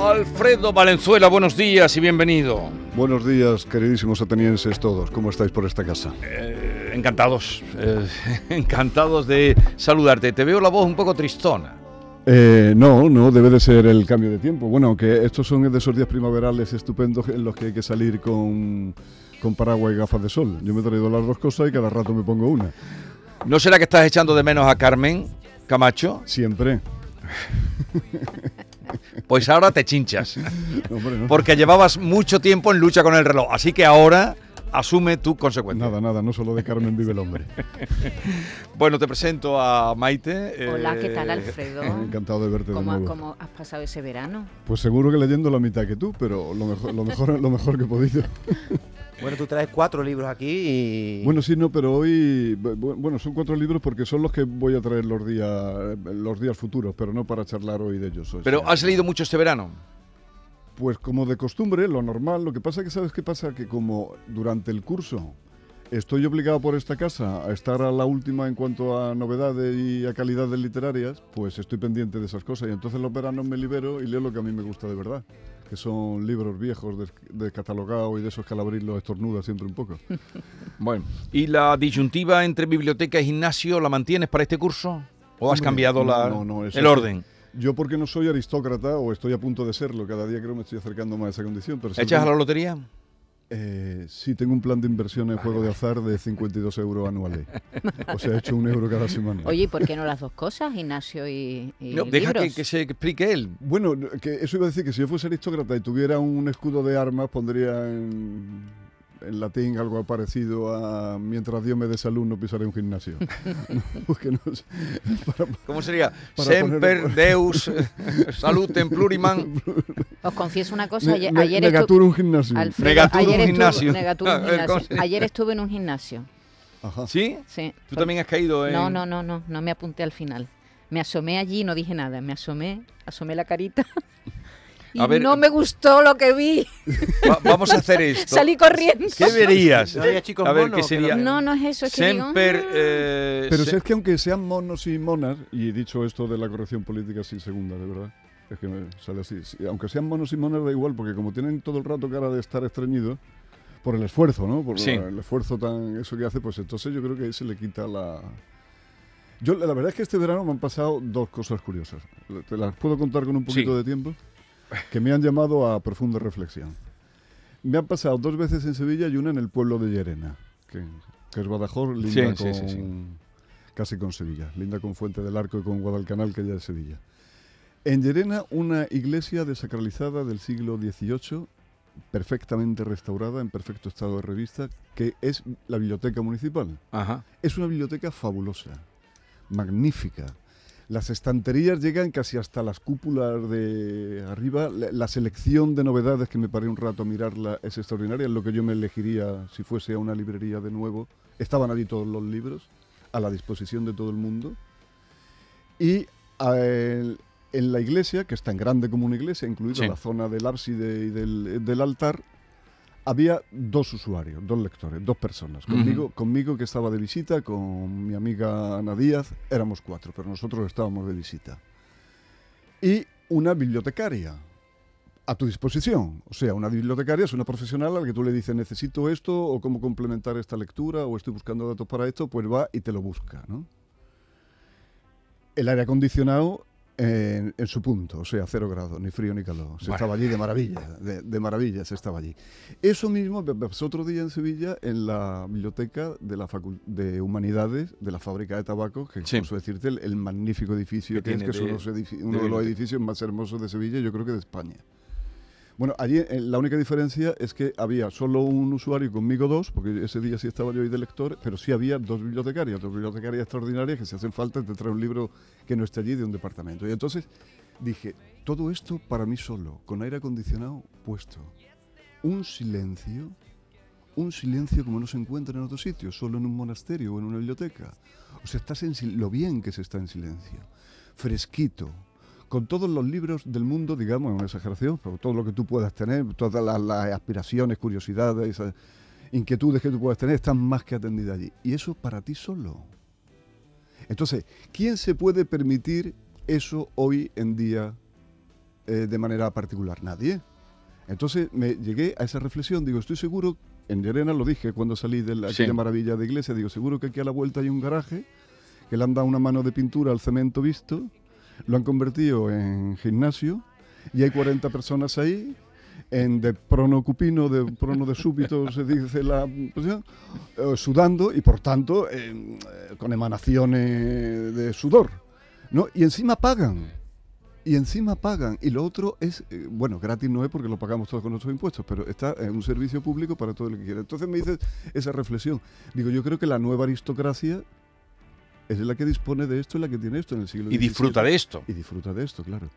Alfredo Valenzuela, buenos días y bienvenido. Buenos días, queridísimos atenienses todos. ¿Cómo estáis por esta casa? Eh, encantados, eh, encantados de saludarte. Te veo la voz un poco tristona. Eh, no, no, debe de ser el cambio de tiempo. Bueno, aunque estos son de esos días primaverales estupendos en los que hay que salir con, con paraguas y gafas de sol. Yo me he traído las dos cosas y cada rato me pongo una. ¿No será que estás echando de menos a Carmen Camacho? Siempre. Pues ahora te chinchas. No, hombre, no. Porque llevabas mucho tiempo en lucha con el reloj. Así que ahora asume tu consecuencia. Nada, nada, no solo de Carmen vive el hombre. Bueno, te presento a Maite. Hola, ¿qué tal, eh, Alfredo? Encantado de verte de ¿Cómo, nuevo. cómo has pasado ese verano? Pues seguro que leyendo la mitad que tú, pero lo mejor, lo mejor, lo mejor que he podido. Bueno, tú traes cuatro libros aquí y... Bueno, sí, no, pero hoy, bu- bu- bueno, son cuatro libros porque son los que voy a traer los días, los días futuros, pero no para charlar hoy de ellos. Pero sea, has leído mucho este verano. Pues como de costumbre, lo normal, lo que pasa que sabes qué pasa, que como durante el curso estoy obligado por esta casa a estar a la última en cuanto a novedades y a calidades literarias, pues estoy pendiente de esas cosas y entonces los veranos me libero y leo lo que a mí me gusta de verdad, que son libros viejos des- descatalogados y de esos que al abrirlos estornuda siempre un poco. Bueno, ¿y la disyuntiva entre biblioteca y gimnasio la mantienes para este curso? ¿O has Hombre, cambiado no, la- no, no, el orden? Yo porque no soy aristócrata o estoy a punto de serlo, cada día creo me estoy acercando más a esa condición. Pero ¿Echas a la lotería? Eh, sí, tengo un plan de inversión en juego de azar de 52 euros anuales. O sea, he hecho un euro cada semana. Oye, ¿y por qué no las dos cosas, gimnasio y, y No, deja que, que se explique él. Bueno, que eso iba a decir que si yo fuese aristócrata y tuviera un escudo de armas, pondría en, en latín algo parecido a mientras Dios me dé salud no pisaré un gimnasio. No para- ¿Cómo sería? Semper poner- Deus eh, Salutem Pluriman Os confieso una cosa, ne- ayer, ne- ayer estu- negaturo un gimnasio. Alfredo, ayer un estuve- gimnasio. negaturo un A ver, ¿cómo gimnasio. Ayer estuve en un gimnasio, Ajá. ¿Sí? sí. ¿Tú por- también has caído en...? No, no, no, no, no me apunté al final. Me asomé allí y no dije nada. Me asomé, asomé la carita. Y A ver, no me gustó lo que vi. Va- vamos a hacer esto. Salí corriendo. ¿Qué verías? No había chicos a No, no es eso, es que digo. "Mm". eh, Pero se- si es que aunque sean monos y monas, y he dicho esto de la corrección política sin segunda, de verdad, es que me sale así. Sí, aunque sean monos y monas da igual, porque como tienen todo el rato cara de estar estreñidos, por el esfuerzo, ¿no? Por Sí. el esfuerzo tan eso que hace, pues entonces yo creo que ahí se le quita la... Yo la verdad es que este verano me han pasado dos cosas curiosas. Te las puedo contar con un poquito Sí. de tiempo, que me han llamado a profunda reflexión. Me han pasado dos veces en Sevilla y una en el pueblo de Llerena, que, que es Badajoz, linda Sí, con, sí, sí, sí. casi con Sevilla, linda con Fuente del Arco y con Guadalcanal, que ya es Sevilla. En Llerena, una iglesia desacralizada del siglo XVIII, perfectamente restaurada, en perfecto estado de revista, que es la biblioteca municipal. Ajá. Es una biblioteca fabulosa, magnífica. Las estanterías llegan casi hasta las cúpulas de arriba. La, la selección de novedades que me paré un rato a mirarla es extraordinaria. Es lo que yo me elegiría si fuese a una librería de nuevo. Estaban allí todos los libros a la disposición de todo el mundo. Y el- en la iglesia, que es tan grande como una iglesia, incluida Sí. la zona del ábside y del, del altar, había dos usuarios, dos lectores, dos personas. Conmigo, conmigo que estaba de visita, con mi amiga Ana Díaz, éramos cuatro, pero nosotros estábamos de visita. Y una bibliotecaria a tu disposición. O sea, una bibliotecaria es una profesional al que tú le dices necesito esto o cómo complementar esta lectura o estoy buscando datos para esto, pues va y te lo busca, ¿no? El aire acondicionado en, en su punto, o sea, cero grados, ni frío ni calor. Se Bueno. estaba allí de maravilla, de, de maravilla se estaba allí. Eso mismo me pasó otro día en Sevilla en la biblioteca de la Facul- de Humanidades de la fábrica de tabaco, que Sí. decirte el, el magnífico edificio Que que, es, que los edifi- de uno de los edificios más hermosos de Sevilla, yo creo que de España. Bueno, allí eh, la única diferencia es que había solo un usuario y conmigo dos, porque ese día sí estaba yo ahí de lector, pero sí había dos bibliotecarias, dos bibliotecarias extraordinarias que si hacen falta te traen un libro que no esté allí de un departamento. Y entonces dije, todo esto para mí solo, con aire acondicionado puesto. Un silencio, un silencio como no se encuentra en otro sitio, solo en un monasterio o en una biblioteca. O sea, estás en lo bien que se está en silencio, fresquito, con todos los libros del mundo, digamos, en una exageración, pero todo lo que tú puedas tener, todas las, las aspiraciones, curiosidades, esas inquietudes que tú puedas tener, están más que atendidas allí. Y eso para ti solo. Entonces, ¿quién se puede permitir eso hoy en día eh, de manera particular? Nadie. Entonces me llegué a esa reflexión, digo, estoy seguro, en Llerena lo dije cuando salí de la, Sí. aquella maravilla de iglesia, digo, seguro que aquí a la vuelta hay un garaje, que le han dado una mano de pintura al cemento visto, lo han convertido en gimnasio y hay 40 personas ahí, en de prono cupino, de prono de súbito, se dice la eh, sudando y por tanto eh, con emanaciones de sudor. ¿no? Y encima pagan. Y encima pagan. Y lo otro es, eh, bueno, gratis no es porque lo pagamos todos con nuestros impuestos, pero está en un servicio público para todo el que quiera. Entonces me dices esa reflexión. Digo, yo creo que la nueva aristocracia es la que dispone de esto, es la que tiene esto en el siglo Y disfruta de esto. Y disfruta de esto, claro.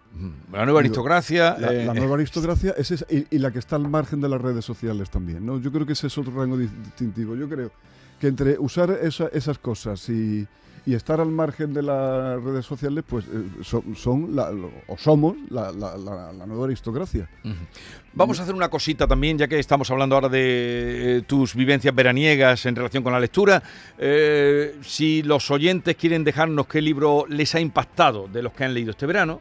La nueva aristocracia. La, eh, la nueva aristocracia es esa, y, y la que está al margen de las redes sociales también. ¿no? Yo creo que ese es otro rango di- distintivo. Yo creo que entre usar esa- esas cosas y, y estar al margen de las redes sociales, pues eh, son, la- o somos la, la- la- nueva aristocracia. Vamos a hacer una cosita también, ya que estamos hablando ahora de eh, tus vivencias veraniegas en relación con la lectura. Eh, si los oyentes quieren dejarnos qué libro les ha impactado de los que han leído este verano,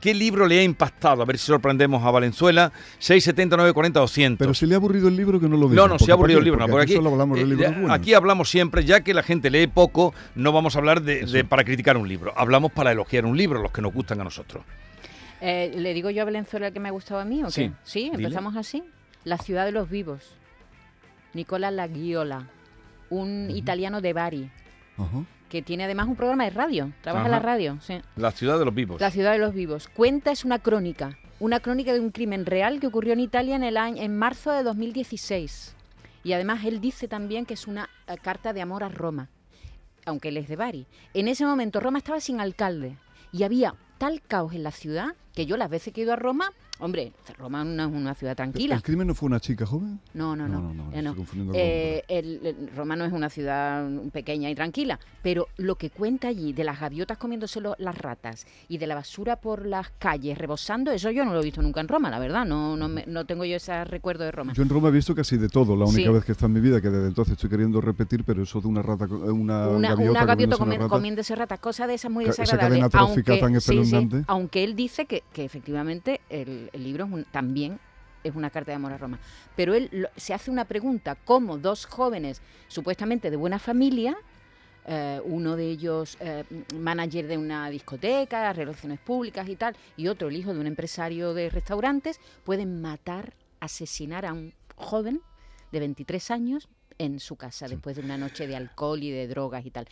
¿qué libro le ha impactado? A ver si sorprendemos a Valenzuela. 679 40 200. Pero si le ha aburrido el libro, que no lo diga. No, no, se ha aburrido ¿para el libro. No, Porque aquí, solo hablamos de eh, libros buenos. aquí hablamos siempre, ya que la gente lee poco, no vamos a hablar de, para criticar un libro. Hablamos para elogiar un libro, los que nos gustan a nosotros. Eh, ¿Le digo yo a Valenzuela el que me ha gustado a mí o qué? Sí, Sí, dile. empezamos así. La ciudad de los vivos. Nicola Laghiola, un italiano de Bari, Ajá. Que tiene además un programa de radio. Trabaja en la radio, sí. La ciudad de los vivos. La ciudad de los vivos. Cuenta es una crónica, una crónica de un crimen real que ocurrió en Italia en el año en marzo de 2016. Y además él dice también que es una eh, carta de amor a Roma, aunque él es de Bari. En ese momento Roma estaba sin alcalde y había tal caos en la ciudad que yo las veces que he ido a Roma, hombre, Roma no es una ciudad tranquila. ¿El crimen no fue una chica joven? No, no, no. No, no, no, eh, no. Eh, el- el- Roma no es una ciudad pequeña y tranquila, pero lo que cuenta allí de las gaviotas comiéndose lo- las ratas y de la basura por las calles rebosando, eso yo no lo he visto nunca en Roma, la verdad. No, no, me- no tengo yo ese recuerdo de Roma. Yo en Roma he visto casi de todo, la única Sí. vez que está en mi vida, que desde entonces estoy queriendo repetir, pero eso de una rata, una, una, gaviota, una gaviota comiéndose rata, comiéndose ratas, cosa de esas muy Ca- esa cadena trófica tan sí, sí, aunque él dice que, que efectivamente el, el libro es un- también es una carta de amor a Roma. Pero él lo- se hace una pregunta, ¿cómo dos jóvenes supuestamente de buena familia, eh, uno de ellos eh, manager de una discoteca, relaciones públicas y tal, y otro el hijo de un empresario de restaurantes, pueden matar, asesinar a un joven de 23 años en su casa después de una noche de alcohol y de drogas y tal.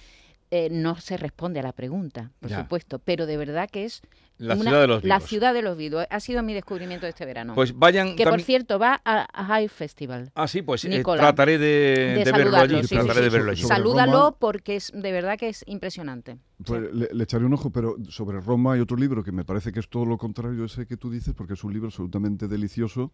Eh, no se responde a la pregunta, por Ya. supuesto, pero de verdad que es La una- ciudad de los la vivos. ciudad de los vivos. Ha sido mi descubrimiento de este verano. Pues vayan. que por cierto va a, a High Festival. Ah, sí, pues eh, trataré de, de de verlo saludarlo, allí. sí, trataré sí, de verlo allí. Salúdalo Roma- porque es de verdad que es impresionante. Pues le, le echaré un ojo, pero sobre Roma hay otro libro que me parece que es todo lo contrario a ese que tú dices, porque es un libro absolutamente delicioso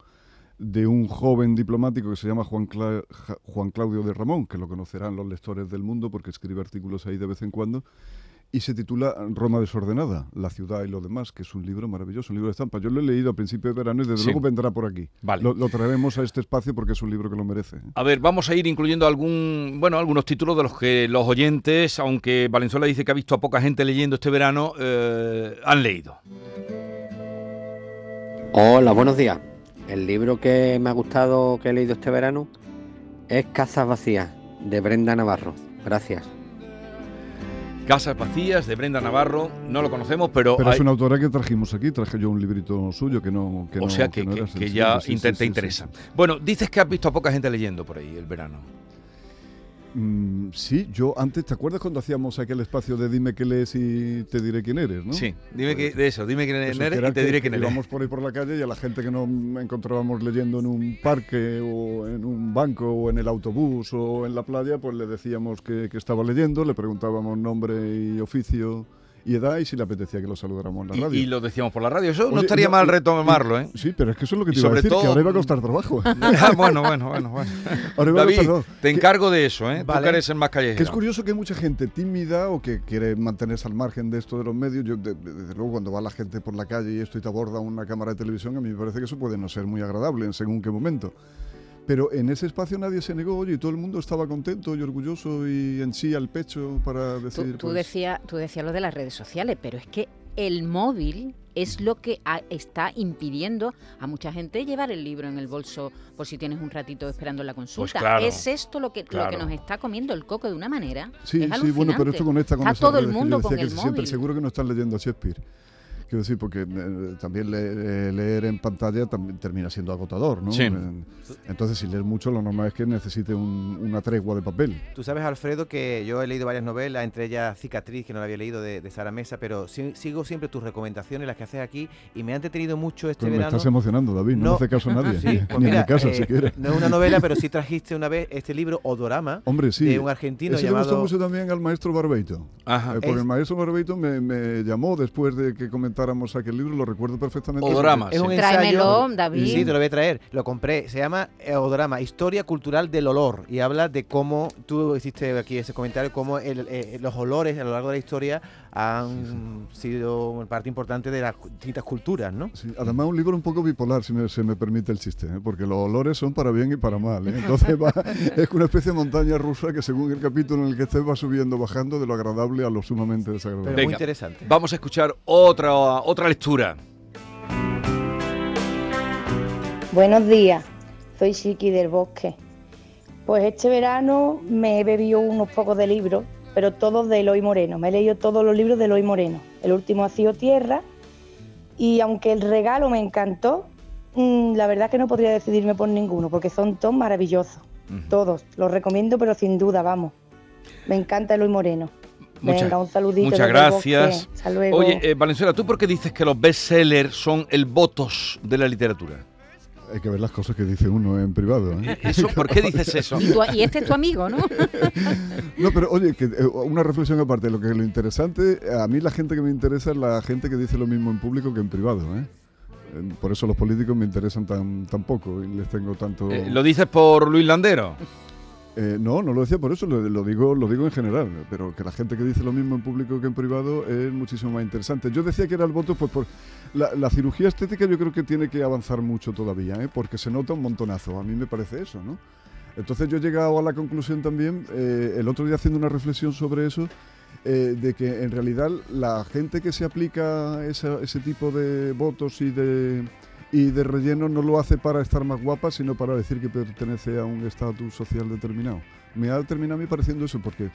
de un joven diplomático que se llama Juan, Cla- Juan Claudio de Ramón, que lo conocerán los lectores del mundo porque escribe artículos ahí de vez en cuando, y se titula Roma desordenada, la ciudad y lo demás, que es un libro maravilloso, un libro de estampa. Yo lo he leído a principio de verano y desde Sí. luego vendrá por aquí. Vale. Lo, lo traeremos a este espacio porque es un libro que lo merece. ¿eh? A ver, vamos a ir incluyendo algún, bueno, algunos títulos de los que los oyentes, aunque Valenzuela dice que ha visto a poca gente leyendo este verano, eh, han leído. Hola, buenos días. El libro que me ha gustado que he leído este verano es Casas Vacías, de Brenda Navarro. Gracias. Casas vacías de Brenda Navarro, no lo conocemos, pero, Pero hay- es una autora que trajimos aquí, traje yo un librito suyo que no que o no- sea que, no que- era que sencillo, ya sí, te sí, sí, interesa. sí. Bueno, dices que has visto a poca gente leyendo por ahí el verano. Mm, sí, yo antes, ¿te acuerdas cuando hacíamos aquel espacio de dime qué lees y te diré quién eres, no? Sí, dime que, Pues, de eso, dime quién eres y te diré quién eres. Íbamos por ahí por la calle y a la gente que nos encontrábamos leyendo en un parque o en un banco o en el autobús o en la playa, pues le decíamos que, que estaba leyendo, le preguntábamos nombre y oficio y edad y si le apetecía que lo saludáramos en la radio. Y, y lo decíamos por la radio. Eso no Oye, estaría no, mal retomarlo, ¿eh? Sí, pero es que eso es lo que Y te iba a decir, que todo- ahora iba a costar trabajo. Ah, bueno, bueno, bueno, bueno. Ahora iba a David, costar trabajo. te encargo de eso, ¿eh? Tú Vale. que eres el más callejero. Que es curioso que hay mucha gente tímida o que quiere mantenerse al margen de esto de los medios. Yo, de- de- desde luego, cuando va la gente por la calle y esto y te aborda una cámara de televisión, a mí me parece que eso puede no ser muy agradable en según qué momento. Pero en ese espacio nadie se negó, oye, y todo el mundo estaba contento y orgulloso y en sí al pecho para decir. tú pues, decías tú decías lo de las redes sociales, pero es que el móvil es lo que ha- está impidiendo a mucha gente llevar el libro en el bolso por si tienes un ratito esperando la consulta. claro, es esto lo que, lo que nos está comiendo el coco de una manera. Sí, es sí, bueno, pero esto conecta con Está esas todo el redes que yo mundo decía con que el se móvil. seguro que no están leyendo a Shakespeare. Quiero decir, porque eh, también le- eh, leer en pantalla también termina siendo agotador, ¿no? Sí. Entonces, si lees mucho, lo normal es que necesite un- una tregua de papel. Tú sabes, Alfredo, que yo he leído varias novelas, entre ellas Cicatriz, que no la había leído, de, de Sara Mesa, pero sí- sigo siempre tus recomendaciones, las que haces aquí, y me ha entretenido mucho este Pero me verano. estás emocionando, David, no, No. me hace caso nadie. Sí, pues Ni en mira, mi casa, eh, siquiera. No es una novela, pero sí trajiste una vez este libro, Odorama, Hombre, sí. de un argentino Ese le gustó llamado... mucho también al maestro Barbeito. Ajá. Eh, porque Es- el maestro Barbeito me, me llamó después de que comentáramos aquel libro, lo recuerdo perfectamente. Odorama, Es un sí. ensayo. Tráemelo, David. Sí, te lo voy a traer. Lo compré. Se llama eh, Odorama, Historia Cultural del Olor. Y habla de cómo, tú hiciste aquí ese comentario, cómo el- eh, los olores a lo largo de la historia han sido parte importante de las distintas culturas, ¿no? Sí, además un libro un poco bipolar, si me, se me permite el chiste, ¿eh? porque los olores son para bien y para mal. ¿eh? Entonces va, es una especie de montaña rusa que según el capítulo en el que estés va subiendo, bajando de lo agradable a lo sumamente Pero desagradable. muy interesante. Vamos a escuchar otra, otra lectura. Buenos días, soy Chiqui del Bosque. Pues este verano me he bebido unos pocos de libros, pero todos de Eloy Moreno. Me he leído todos los libros de Eloy Moreno. El último ha sido Tierra y aunque el regalo me encantó, mm, la verdad que no podría decidirme por ninguno porque son todos maravillosos. Todos, los recomiendo, pero sin duda, vamos. Me encanta Eloy Moreno. Muchas- Venga, un saludito. muchas gracias. Hasta luego. Oye, eh, Valenzuela, ¿tú por qué dices que los bestsellers son el votos de la literatura? Hay que ver las cosas que dice uno en privado. ¿eh? Eso, ¿Por qué dices eso? Y, tú- y este es tu amigo, ¿no? No, pero oye, que, eh, una reflexión aparte. Lo que lo interesante, a mí la gente que me interesa es la gente que dice lo mismo en público que en privado. ¿eh? Eh, Por eso los políticos me interesan tan, tan poco y les tengo tanto... Eh, ¿Lo dices por Luis Landero? Eh, no, no lo decía por eso, lo, digo, lo digo en general, pero que la gente que dice lo mismo en público que en privado es muchísimo más interesante. Yo decía que era el voto, pues por la, cirugía estética yo creo que tiene que avanzar mucho todavía, ¿eh? porque se nota un montonazo, a mí me parece eso, ¿no? Entonces yo he llegado a la conclusión también, eh, el otro día haciendo una reflexión sobre eso, de que en realidad la gente que se aplica ese tipo de votos y de, y de relleno no lo hace para estar más guapa, sino para decir que pertenece a un estatus social determinado. Me ha terminado a mí pareciendo eso, porque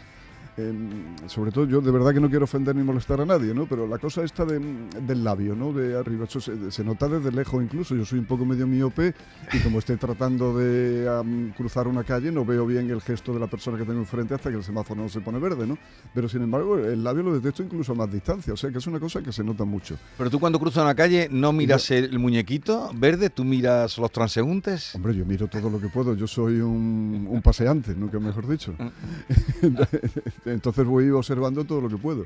sobre todo yo de verdad que no quiero ofender ni molestar a nadie, ¿no? Pero la cosa esta de- del labio, ¿no? De arriba, eso se, se nota desde lejos incluso. Yo soy un poco medio miope y como estoy tratando de cruzar una calle no veo bien el gesto de la persona que tengo enfrente hasta que el semáforo no se pone verde, ¿no? Pero sin embargo el labio lo detecto incluso a más distancia, o sea que es una cosa que se nota mucho. Pero tú cuando cruzas una calle no miras el, el muñequito verde, tú miras los transeúntes. Hombre, yo miro todo lo que puedo, yo soy un, un paseante, nunca mejor dicho. Entonces voy observando todo lo que puedo.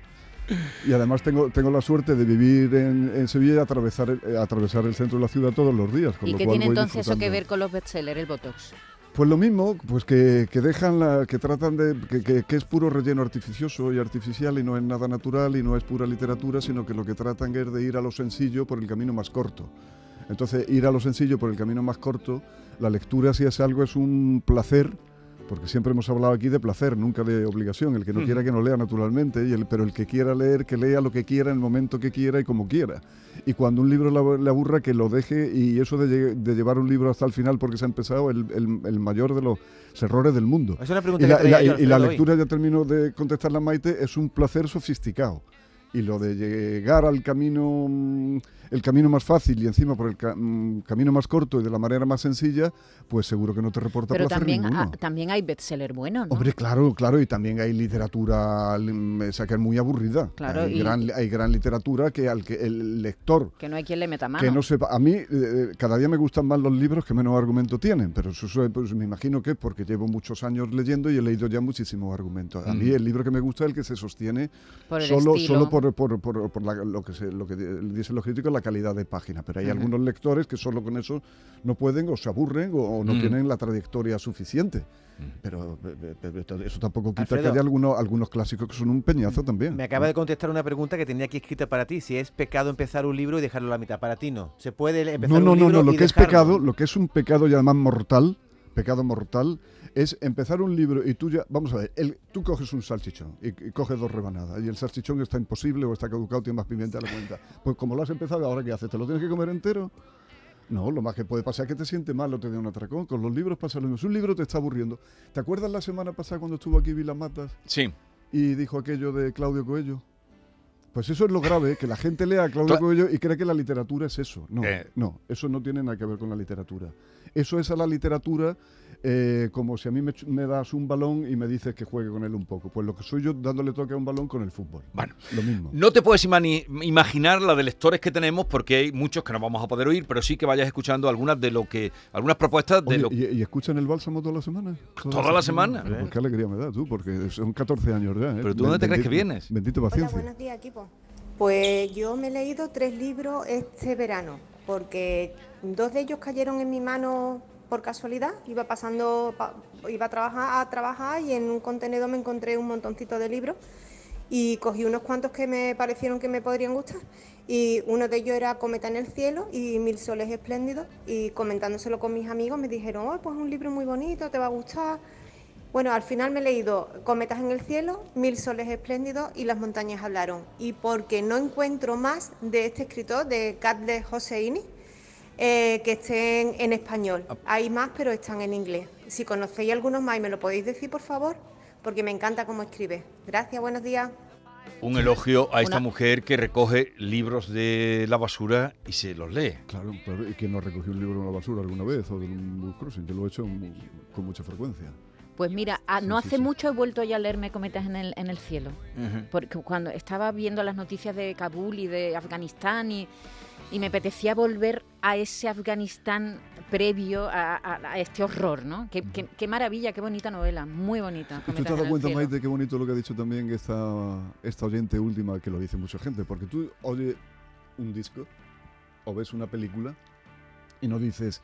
Y además tengo, tengo la suerte de vivir en, en Sevilla y atravesar, eh, atravesar el centro de la ciudad todos los días. Con ¿Y lo qué cual tiene entonces eso que ver con los bestsellers, el Botox? Pues lo mismo, pues que, que dejan la, que tratan de, que, que- que es puro relleno artificioso y artificial y no es nada natural y no es pura literatura, sino que lo que tratan es de ir a lo sencillo por el camino más corto. Entonces, ir a lo sencillo por el camino más corto, la lectura si es algo es un placer, porque siempre hemos hablado aquí de placer, nunca de obligación. El que no quiera que no lea naturalmente, y el, pero el que quiera leer, que lea lo que quiera en el momento que quiera y como quiera. Y cuando un libro le aburra, que lo deje y eso de, lle- de llevar un libro hasta el final porque se ha empezado, el, el- el mayor de los errores del mundo. Es una pregunta Y la, que la- yo, y la lectura, ya termino de contestarla Maite, es un placer sofisticado. Y lo de llegar al camino, mm, el camino más fácil y encima por el ca- mm, camino más corto y de la manera más sencilla, pues seguro que no te reporta Pero placer también, ninguno. también hay bestseller buenos, ¿no? Hombre, claro, claro, y también hay literatura que es muy aburrida. Claro, hay, y- gran, hay gran literatura que al que el lector que no hay quien le meta mano. que no sepa. A mí, eh, eh, cada día me gustan más los libros que menos argumento tienen, pero eso, eso, pues, me imagino que es porque llevo muchos años leyendo y he leído ya muchísimos argumentos. A mí el libro que me gusta es el que se sostiene por solo, estilo. solo por por, por, por, por la- lo que se, lo que di- dicen los críticos, la calidad de página. Pero hay algunos lectores que solo con eso no pueden o se aburren o, o no tienen la trayectoria suficiente. Pero eh, eh, eh, eso tampoco quita que haya algunos, algunos clásicos que son un peñazo también. Me acaba de contestar una pregunta que tenía aquí escrita para ti. Si es pecado empezar un libro y dejarlo a la mitad. Para ti no. Se puede empezar No, un no, no, libro no. Lo y que es pecado, lo que es un pecado y además mortal, pecado mortal, es empezar un libro y tú ya, vamos a ver, el- tú coges un salchichón y, y coges dos rebanadas y el salchichón está imposible o está caducado, tiene más pimienta a la cuenta. Pues como lo has empezado, ¿ahora qué haces? ¿Te lo tienes que comer entero? No, lo más que puede pasar es que te sientes mal o te dé un atracón. Con los libros pasa lo mismo. Si un libro te está aburriendo. ¿Te acuerdas la semana pasada cuando estuvo aquí Vilas Matas Sí. y dijo aquello de Claudio Coello? Pues eso es lo grave, que la gente lea a Claudio Cla- Coello y cree que la literatura es eso. No, Eh. no, eso no tiene nada que ver con la literatura. Eso es a la literatura eh, como si a mí me, das un balón y me dices que juegue con él un poco. Pues lo que soy yo dándole toque a un balón con el fútbol. Bueno. Lo mismo. No te puedes imaginar la de lectores que tenemos porque hay muchos que no vamos a poder oír, pero sí que vayas escuchando algunas de lo que algunas propuestas de Oye, lo ¿y, y escuchan el bálsamo toda la semana? Toda la semana. Pues qué alegría me da tú, porque son 14 años ya. ¿eh? Pero tú, ¿dónde te crees que vienes? Bendito Hola, paciencia. buenos días, equipo. Pues yo me he leído tres libros este verano, porque dos de ellos cayeron en mi mano por casualidad. Iba pasando, pa- iba a trabajar, a trabajar y en un contenedor me encontré un montoncito de libros y cogí unos cuantos que me parecieron que me podrían gustar. Y uno de ellos era Cometa en el cielo y Mil soles espléndidos. Y comentándoselo con mis amigos me dijeron, oh, pues es un libro muy bonito, te va a gustar. Bueno, al final me he leído Cometas en el cielo, Mil soles espléndidos y Las montañas hablaron. Y porque no encuentro más de este escritor, de Catle Joseini, eh, que estén en español. Hay más, pero están en inglés. Si conocéis algunos más y me lo podéis decir, por favor, porque me encanta cómo escribe. Gracias, buenos días. un elogio a esta Una- mujer que recoge libros de la basura y se los lee. Claro, claro. ¿Y quién no recogió un libro en la basura alguna vez o de un crossing? Yo lo he hecho con mucha frecuencia. Pues mira, ah, no sí, hace sí. mucho he vuelto ya a leerme Cometas en el, en el cielo. Porque cuando estaba viendo las noticias de Kabul y de Afganistán y, y me apetecía volver a ese Afganistán previo a, a- a este horror, ¿no? Qué, qué- qué maravilla, qué bonita novela, muy bonita. ¿Y tú te has dado cuenta, cielo. Maite, qué bonito lo que ha dicho también esta, esta oyente última, que lo dice mucha gente? Porque tú oyes un disco o ves una película y no dices,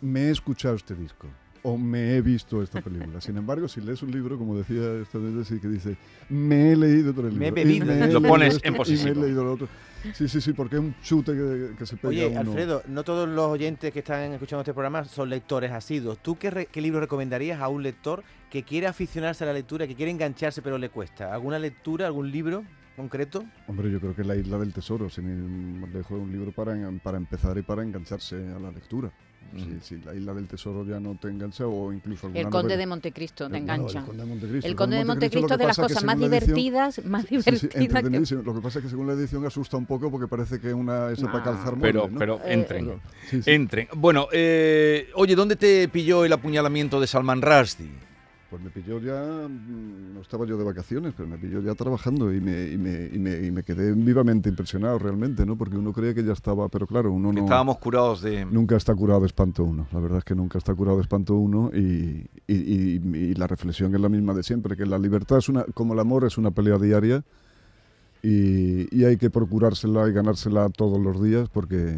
me he escuchado este disco o me he visto esta película. Sin embargo, si lees un libro, como decía esta sí que dice, me he leído otro libro. Me he bebido. he Lo pones esto, en Y me he leído lo otro. Sí, sí, sí, porque es un chute que, que se pega Oye, uno. Alfredo, no todos los oyentes que están escuchando este programa son lectores asiduos. ¿Tú qué, re- qué libro recomendarías a un lector que quiere aficionarse a la lectura, que quiere engancharse pero le cuesta? ¿Alguna lectura, algún libro concreto? Hombre, yo creo que La Isla del Tesoro, sin ir más lejos, es un libro para, para empezar y para engancharse a la lectura. Si, Ujú. si La Isla del Tesoro ya no te engancha o incluso El Conde novela- de Montecristo, te no, engancha. el Conde de Montecristo. El Conde de Montecristo es las cosas más según la edición- divertidas, más Sí, sí, divertidas que... Lo que pasa es que según la edición asusta un poco porque parece que es una esa para No. calzar Pero, muebles, ¿no? pero Eh, entren. Pero- sí, sí. Entren. Bueno, eh, oye, ¿dónde te pilló el apuñalamiento de Salman Rushdie? Pues me pilló ya, mm, no estaba yo de vacaciones, pero me pilló ya trabajando y me, y me, y me, y me quedé vivamente impresionado realmente, ¿no? Porque uno creía que ya estaba, pero claro, uno no... estábamos curados de... Nunca está curado de espanto uno. La verdad es que nunca está curado de espanto uno y, y- y- y la reflexión es la misma de siempre, que la libertad es una, como el amor es una pelea diaria y, y hay que procurársela y ganársela todos los días porque,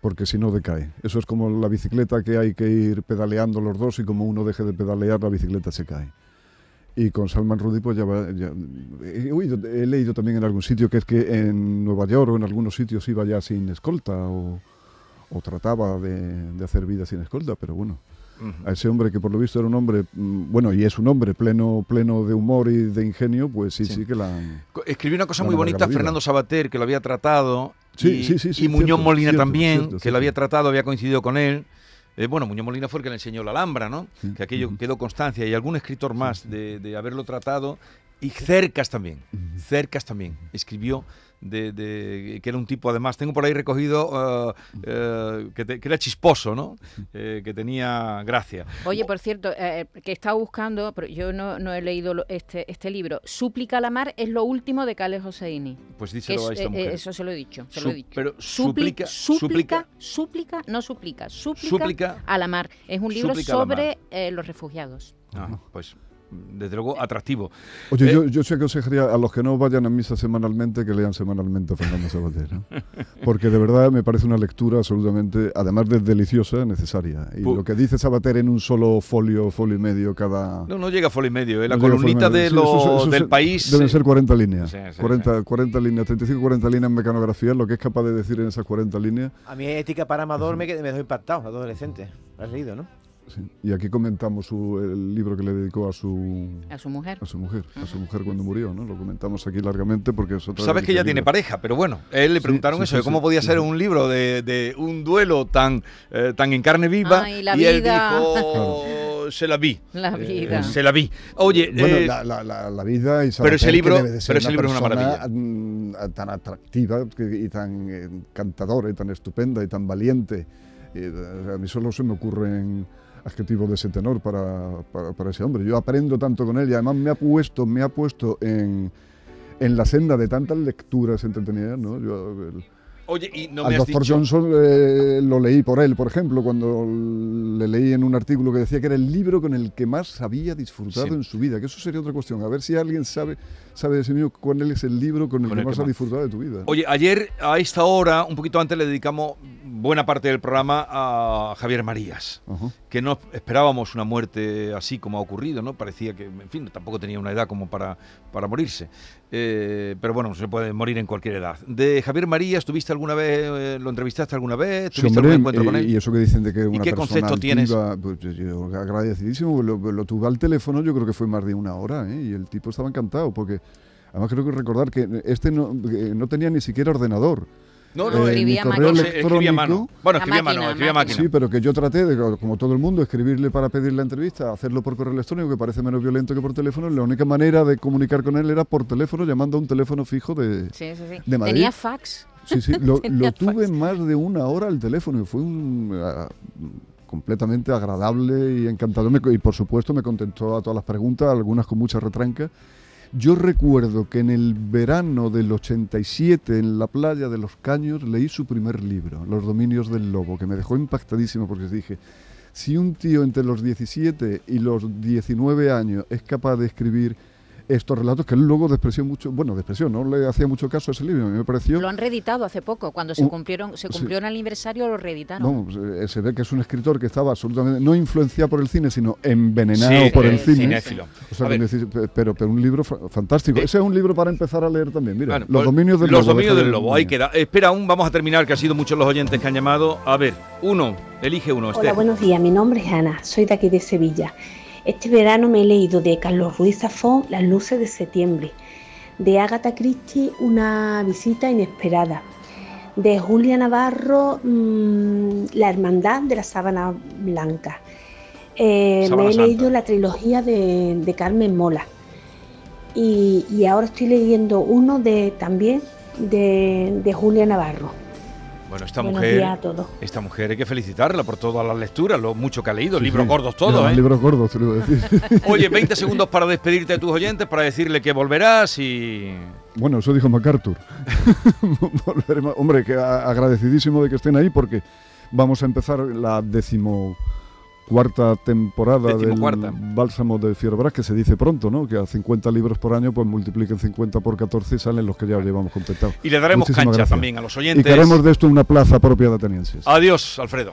porque si no decae. Eso es como la bicicleta que hay que ir pedaleando los dos y como uno deje de pedalear la bicicleta se cae. Y con Salman Rushdie pues ya, va- ya- he, oído- he leído también en algún sitio que es que en Nueva York o en algunos sitios iba ya sin escolta o, o trataba de, de hacer vida sin escolta, pero bueno, a ese hombre que por lo visto era un hombre, mm, bueno, y es un hombre pleno, pleno de humor y de ingenio, pues sí, Sí. sí, que la... Escribió una cosa muy bonita. Fernando Sabater, que lo había tratado. Sí, y, sí, sí, sí, y Muñoz cierto, Molina cierto, también, cierto, que lo había tratado, había coincidido con él. Eh, bueno, Muñoz Molina fue el que le enseñó la Alhambra, ¿no? Sí, Que aquello quedó constancia. Y algún escritor más. De, de haberlo tratado. Y Cercas también. Cercas también. Escribió de, de- que era un tipo, además, tengo por ahí recogido eh, eh, que, te- que era chisposo, ¿no? Eh, que tenía gracia. Oye, por cierto, eh, que estaba buscando, pero yo no, no he leído lo- este, este libro. Súplica a la mar es lo último de Cales Joseini. Pues díselo es- a esta mujer. eh, eso se lo he dicho. Se lo he Sup- dicho. pero súplica- súplica, súplica, no súplica, súplica, Súplica. a la mar. Es un libro sobre eh, los refugiados. Ah, pues desde luego atractivo. Oye, Eh, yo, yo sí aconsejaría a los que no vayan a misa semanalmente que lean semanalmente a Fernando Sabater. ¿no? Porque de verdad me parece una lectura absolutamente, además de deliciosa, necesaria. Y lo que dice Sabater en un solo folio, folio y medio cada... No, no llega a folio y medio, ¿eh? la No columnita de medio. Sí, lo- eso- eso del se- país. Deben ser 40 líneas. Sí, sí, 40, 40 líneas, 35, 40 líneas en mecanografía, lo que es capaz de decir en esas 40 líneas. A mí ética para amador me, me dejó impactado, adolescente. Lo has leído, ¿no? Sí. Y aquí comentamos su- el libro que le dedicó a su, A su mujer. a su mujer, a su mujer cuando murió, ¿no? Lo comentamos aquí largamente porque es otra Sabes que ya tiene pareja, pero bueno, a él le preguntaron sí, eso, sí, de cómo sí, podía sí. ser un libro de, de un duelo tan, eh, tan en carne viva. Ay, la y él vida. dijo, se la vi. La Eh, vida. se la vi. Oye, Bueno, eh, la, la- la- la vida y pero ese libro- debe de ser pero ese libro es una persona, mm, tan atractiva y tan eh, encantadora y tan estupenda y tan valiente. Y, eh, a mí solo se me ocurren adjetivos de ese tenor para, para- para ese hombre. Yo aprendo tanto con él y además me ha puesto, me ha puesto en, en la senda de tantas lecturas entretenidas. ¿no? Yo, el- oye, y no al me has doctor dicho... Johnson eh, lo leí por él, por ejemplo, cuando le leí en un artículo que decía que era el libro con el que más había disfrutado Sí. en su vida, que eso sería otra cuestión. A ver si alguien sabe, sabe ese mío, cuál es el libro con el Con que el que más ha más. disfrutado de tu vida. Oye, ayer a esta hora, un poquito antes, le dedicamos buena parte del programa a Javier Marías. Que no esperábamos una muerte así como ha ocurrido, ¿no? Parecía que, en fin, tampoco tenía una edad como para, para morirse. Eh, pero bueno, se puede morir en cualquier edad. De Javier Marías, ¿tuviste alguna vez, eh, lo entrevistaste alguna vez? Sí, ¿Tuviste hombre, algún encuentro con eh, él? y eso que dicen de que una qué persona concepto tienes? pues, yo- agradecidísimo, lo, lo tuve al teléfono, yo creo que fue más de una hora, ¿eh? y el tipo estaba encantado, porque además creo que recordar que este no, no tenía ni siquiera ordenador. No, eh, no, mi Escribía correo a mano. electrónico- Bueno, escribía a mano, máquina, escribía máquina. máquina. Sí, pero que yo traté, de, como todo el mundo, escribirle para pedirle la entrevista, hacerlo por correo electrónico, que parece menos violento que por teléfono. La única manera de comunicar con él era por teléfono, llamando a un teléfono fijo de... Sí, sí, sí. de Madrid. Tenía fax. Sí, sí, lo, tuve fax. más de una hora al teléfono y fue un, ah, completamente agradable y encantador. Y por supuesto me contestó a todas las preguntas, algunas con mucha retranca. Yo recuerdo que en el verano del 87, en la playa de Los Caños, leí su primer libro, Los Dominios del Lobo, que me dejó impactadísimo porque dije, si un tío entre los 17 y los 19 años es capaz de escribir estos relatos, que él luego despreció mucho, bueno, despreció, no le hacía mucho caso a ese libro, a mí me pareció... Lo han reeditado hace poco. Cuando se cumplieron, se sí. cumplió el aniversario, lo reeditaron. Eh, se ve que es un escritor que estaba absolutamente no influenciado por el cine, sino envenenado Sí, por eh, el cine. O sea, pero, pero un libro fa- fantástico. Eh, Ese es un libro para empezar a leer también. Mira, Bueno, Los dominios del Los lobo. dominios de del lobo, ahí queda. Espera aún, vamos a terminar, que ha sido muchos los oyentes que han llamado. A ver, uno, elige uno, Hola, Esther. buenos días. Mi nombre es Ana, soy de aquí de Sevilla. Este verano me he leído de Carlos Ruiz Zafón Las luces de septiembre, de Agatha Christie Una visita inesperada, de Julia Navarro mm, La hermandad de la sábana blanca. Eh, Sábana me he Santa. leído la trilogía de, de Carmen Mola y, y ahora estoy leyendo uno de también de, de Julia Navarro. Bueno, esta Buenos mujer, días a todos. esta mujer hay que felicitarla por todas las lecturas, lo mucho que ha leído, Sí, libros sí. gordos todos, ¿eh? Libros gordos, te lo iba a decir. Oye, 20 segundos para despedirte de tus oyentes, para decirle que volverás y... bueno, eso dijo MacArthur. Hombre, que agradecidísimo de que estén ahí porque vamos a empezar la decimocuarta temporada del Bálsamo de Fierbras, que se dice pronto, ¿no? Que a 50 libros por año, pues multipliquen 50 por 14 y salen los que ya llevamos completados. Y le daremos Muchísimas cancha gracias. también a los Y oyentes. que haremos de esto una plaza propia de atenienses. Adiós, Alfredo.